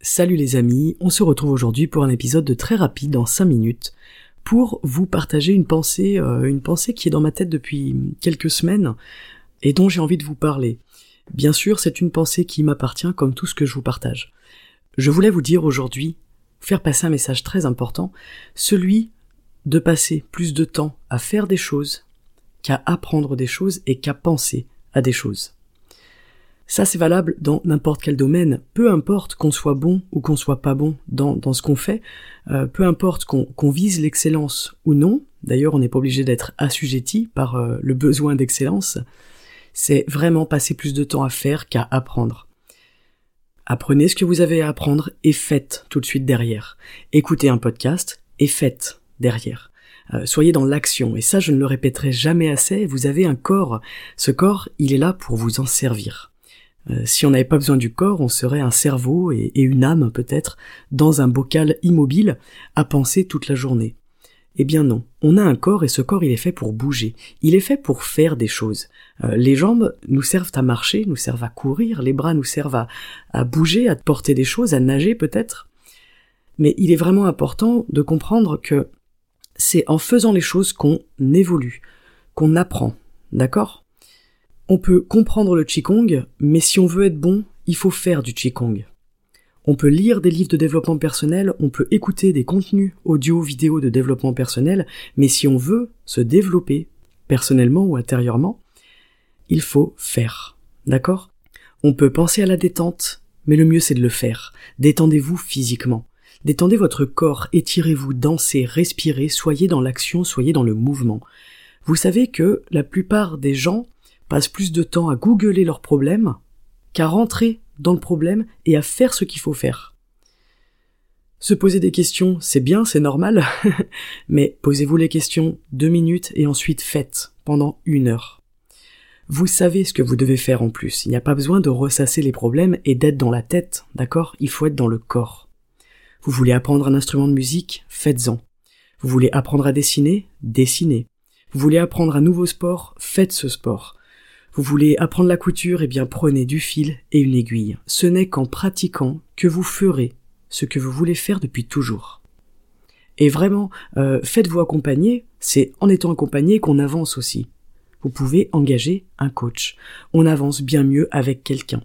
Salut les amis, on se retrouve aujourd'hui pour un épisode de très rapide en 5 minutes pour vous partager une pensée, euh, une pensée qui est dans ma tête depuis quelques semaines et dont j'ai envie de vous parler. Bien sûr, c'est une pensée qui m'appartient comme tout ce que je vous partage. Je voulais vous dire aujourd'hui, faire passer un message très important, celui de passer plus de temps à faire des choses qu'à apprendre des choses et qu'à penser à des choses. Ça, c'est valable dans n'importe quel domaine, peu importe qu'on soit bon ou qu'on soit pas bon dans, dans ce qu'on fait, euh, peu importe qu'on vise l'excellence ou non, d'ailleurs on n'est pas obligé d'être assujetti par euh, le besoin d'excellence, c'est vraiment passer plus de temps à faire qu'à apprendre. Apprenez ce que vous avez à apprendre et faites tout de suite derrière. Écoutez un podcast et faites derrière. Euh, soyez dans l'action, et ça je ne le répéterai jamais assez, vous avez un corps. Ce corps, il est là pour vous en servir. Euh, si on n'avait pas besoin du corps, on serait un cerveau et, une âme peut-être dans un bocal immobile à penser toute la journée. Eh bien non, on a un corps et ce corps il est fait pour bouger, il est fait pour faire des choses. Euh, les jambes nous servent à marcher, nous servent à courir, les bras nous servent à, à bouger, à porter des choses, à nager peut-être. Mais il est vraiment important de comprendre que c'est en faisant les choses qu'on évolue, qu'on apprend, d'accord? On peut comprendre le Qigong, mais si on veut être bon, il faut faire du Qigong. On peut lire des livres de développement personnel, on peut écouter des contenus audio, vidéo de développement personnel, mais si on veut se développer personnellement ou intérieurement, il faut faire. D'accord? On peut penser à la détente, mais le mieux c'est de le faire. Détendez-vous physiquement. Détendez votre corps, étirez-vous, dansez, respirez, soyez dans l'action, soyez dans le mouvement. Vous savez que la plupart des gens passent plus de temps à googler leurs problèmes qu'à rentrer dans le problème et à faire ce qu'il faut faire. Se poser des questions, c'est bien, c'est normal, mais posez-vous les questions deux minutes et ensuite faites pendant une heure. Vous savez ce que vous devez faire en plus, il n'y a pas besoin de ressasser les problèmes et d'être dans la tête, d'accord? Il faut être dans le corps. Vous voulez apprendre un instrument de musique? Faites-en. Vous voulez apprendre à dessiner? Dessinez. Vous voulez apprendre un nouveau sport? Faites ce sport. Vous voulez apprendre la couture, eh bien prenez du fil et une aiguille. Ce n'est qu'en pratiquant que vous ferez ce que vous voulez faire depuis toujours. Et vraiment, euh, faites-vous accompagner, c'est en étant accompagné qu'on avance aussi. Vous pouvez engager un coach. On avance bien mieux avec quelqu'un.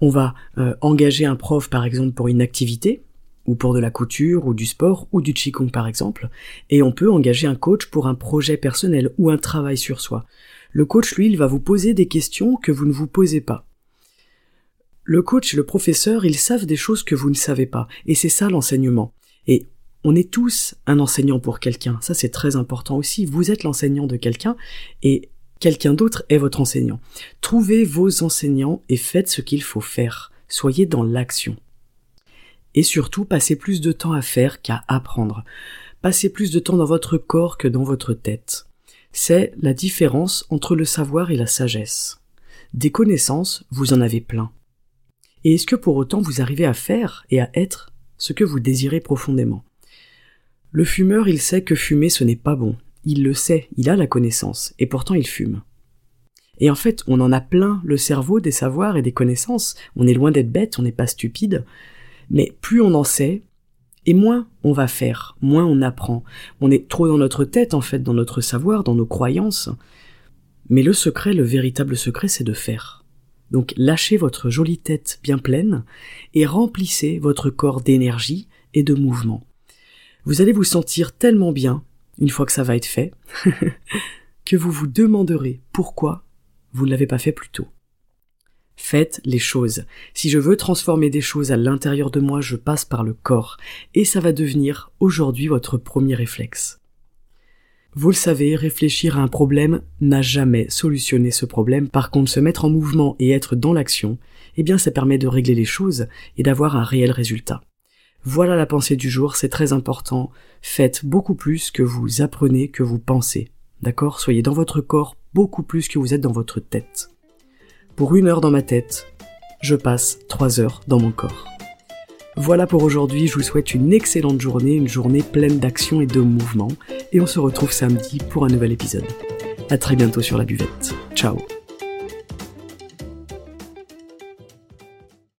On va euh, engager un prof par exemple pour une activité, ou pour de la couture, ou du sport, ou du qigong par exemple, et on peut engager un coach pour un projet personnel ou un travail sur soi. Le coach, lui, il va vous poser des questions que vous ne vous posez pas. Le coach le professeur, ils savent des choses que vous ne savez pas, et c'est ça l'enseignement. Et on est tous un enseignant pour quelqu'un, ça c'est très important aussi, vous êtes l'enseignant de quelqu'un, et quelqu'un d'autre est votre enseignant. Trouvez vos enseignants et faites ce qu'il faut faire, soyez dans l'action. Et surtout, passez plus de temps à faire qu'à apprendre. Passez plus de temps dans votre corps que dans votre tête c'est la différence entre le savoir et la sagesse. Des connaissances, vous en avez plein. Et est-ce que pour autant vous arrivez à faire et à être ce que vous désirez profondément? Le fumeur, il sait que fumer ce n'est pas bon. Il le sait, il a la connaissance, et pourtant il fume. Et en fait, on en a plein le cerveau des savoirs et des connaissances. On est loin d'être bête, on n'est pas stupide. Mais plus on en sait, et moins on va faire, moins on apprend. On est trop dans notre tête, en fait, dans notre savoir, dans nos croyances. Mais le secret, le véritable secret, c'est de faire. Donc lâchez votre jolie tête bien pleine et remplissez votre corps d'énergie et de mouvement. Vous allez vous sentir tellement bien, une fois que ça va être fait, que vous vous demanderez pourquoi vous ne l'avez pas fait plus tôt. Faites les choses. Si je veux transformer des choses à l'intérieur de moi, je passe par le corps. Et ça va devenir aujourd'hui votre premier réflexe. Vous le savez, réfléchir à un problème n'a jamais solutionné ce problème. Par contre, se mettre en mouvement et être dans l'action, eh bien, ça permet de régler les choses et d'avoir un réel résultat. Voilà la pensée du jour, c'est très important. Faites beaucoup plus que vous apprenez, que vous pensez. D'accord? Soyez dans votre corps beaucoup plus que vous êtes dans votre tête. Pour une heure dans ma tête, je passe trois heures dans mon corps. Voilà pour aujourd'hui, je vous souhaite une excellente journée, une journée pleine d'action et de mouvement, et on se retrouve samedi pour un nouvel épisode. À très bientôt sur la buvette. Ciao